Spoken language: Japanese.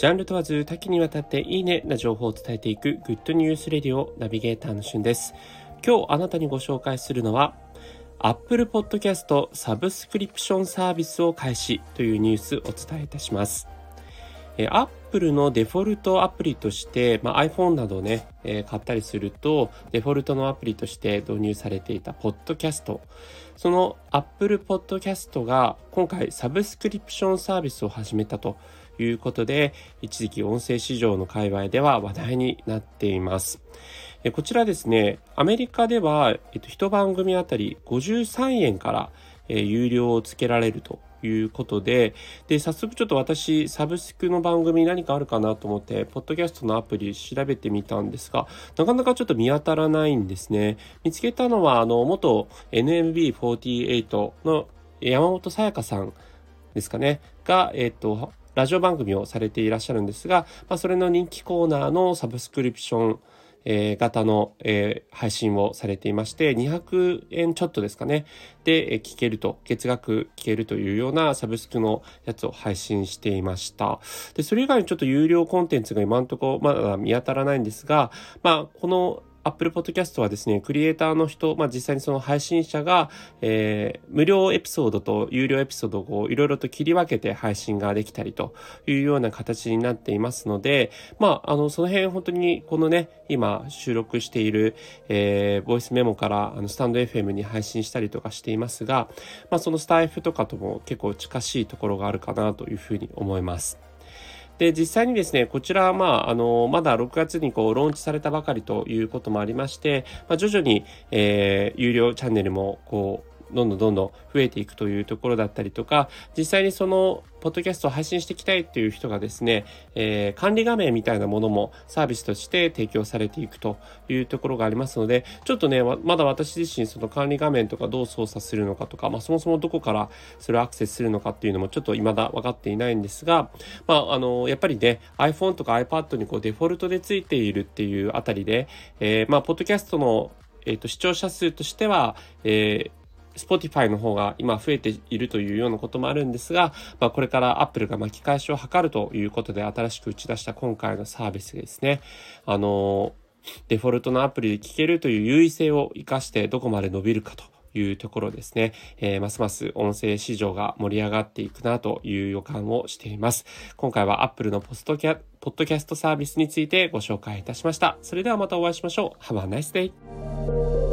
ジャンル問わず多岐にわたっていいねな情報を伝えていくグッドニュースレディオナビゲーターのしゅんです。今日あなたにご紹介するのは Apple Podcast サブスクリプションサービスを開始というニュースをお伝えいたします。え Apple のデフォルトアプリとして、まあ、iPhone などね、えー、買ったりすると、デフォルトのアプリとして導入されていた Podcast。その Apple Podcast が今回サブスクリプションサービスを始めたということで、一時期音声市場の界隈では話題になっています。こちらですね、アメリカでは、えっと、一番組あたり53円から、え、有料をつけられるということで、で、早速ちょっと私、サブスクの番組何かあるかなと思って、ポッドキャストのアプリ調べてみたんですが、なかなかちょっと見当たらないんですね。見つけたのは、あの、元 NMB48 の山本さやかさんですかね、が、えっ、と、ラジオ番組をされていらっしゃるんですが、まあ、それの人気コーナーのサブスクリプションえー、型の、えー、配信をされていまして、200円ちょっとですかね。で、えー、聞けると、月額聞けるというようなサブスクのやつを配信していました。で、それ以外にちょっと有料コンテンツが今んとこまだ見当たらないんですが、まあ、この Apple Podcast はですね、クリエイターの人、まあ実際にその配信者が、えー、無料エピソードと有料エピソードをいろいろと切り分けて配信ができたりというような形になっていますので、まあ、あの、その辺本当にこのね、今収録している、えー、ボイスメモからあのスタンド FM に配信したりとかしていますが、まあそのスタイフとかとも結構近しいところがあるかなというふうに思います。で、実際にですね、こちらは、まあ、あの、まだ6月にこう、ローンチされたばかりということもありまして、まあ、徐々に、えー、有料チャンネルも、こう、どんどんどんどん増えていくというところだったりとか、実際にその、ポッドキャストを配信していきたいっていう人がですね、えー、管理画面みたいなものもサービスとして提供されていくというところがありますので、ちょっとね、まだ私自身その管理画面とかどう操作するのかとか、まあそもそもどこからそれをアクセスするのかっていうのもちょっと未だ分かっていないんですが、まああの、やっぱりね、iPhone とか iPad にこうデフォルトでついているっていうあたりで、えー、まあ、ポッドキャストのえ、ー、と、視聴者数としては、えー、Spotify の方が今増えているというようなこともあるんですが、まあ、これから Apple が巻き返しを図るということで新しく打ち出した今回のサービスですね。あの、デフォルトのアプリで聞けるという優位性を活かしてどこまで伸びるかというところですね、えー、ますます音声市場が盛り上がっていくなという予感をしています。今回は Apple のポストキャポッドキャストサービスについてご紹介いたしました。それではまたお会いしましょう。Have a nice day!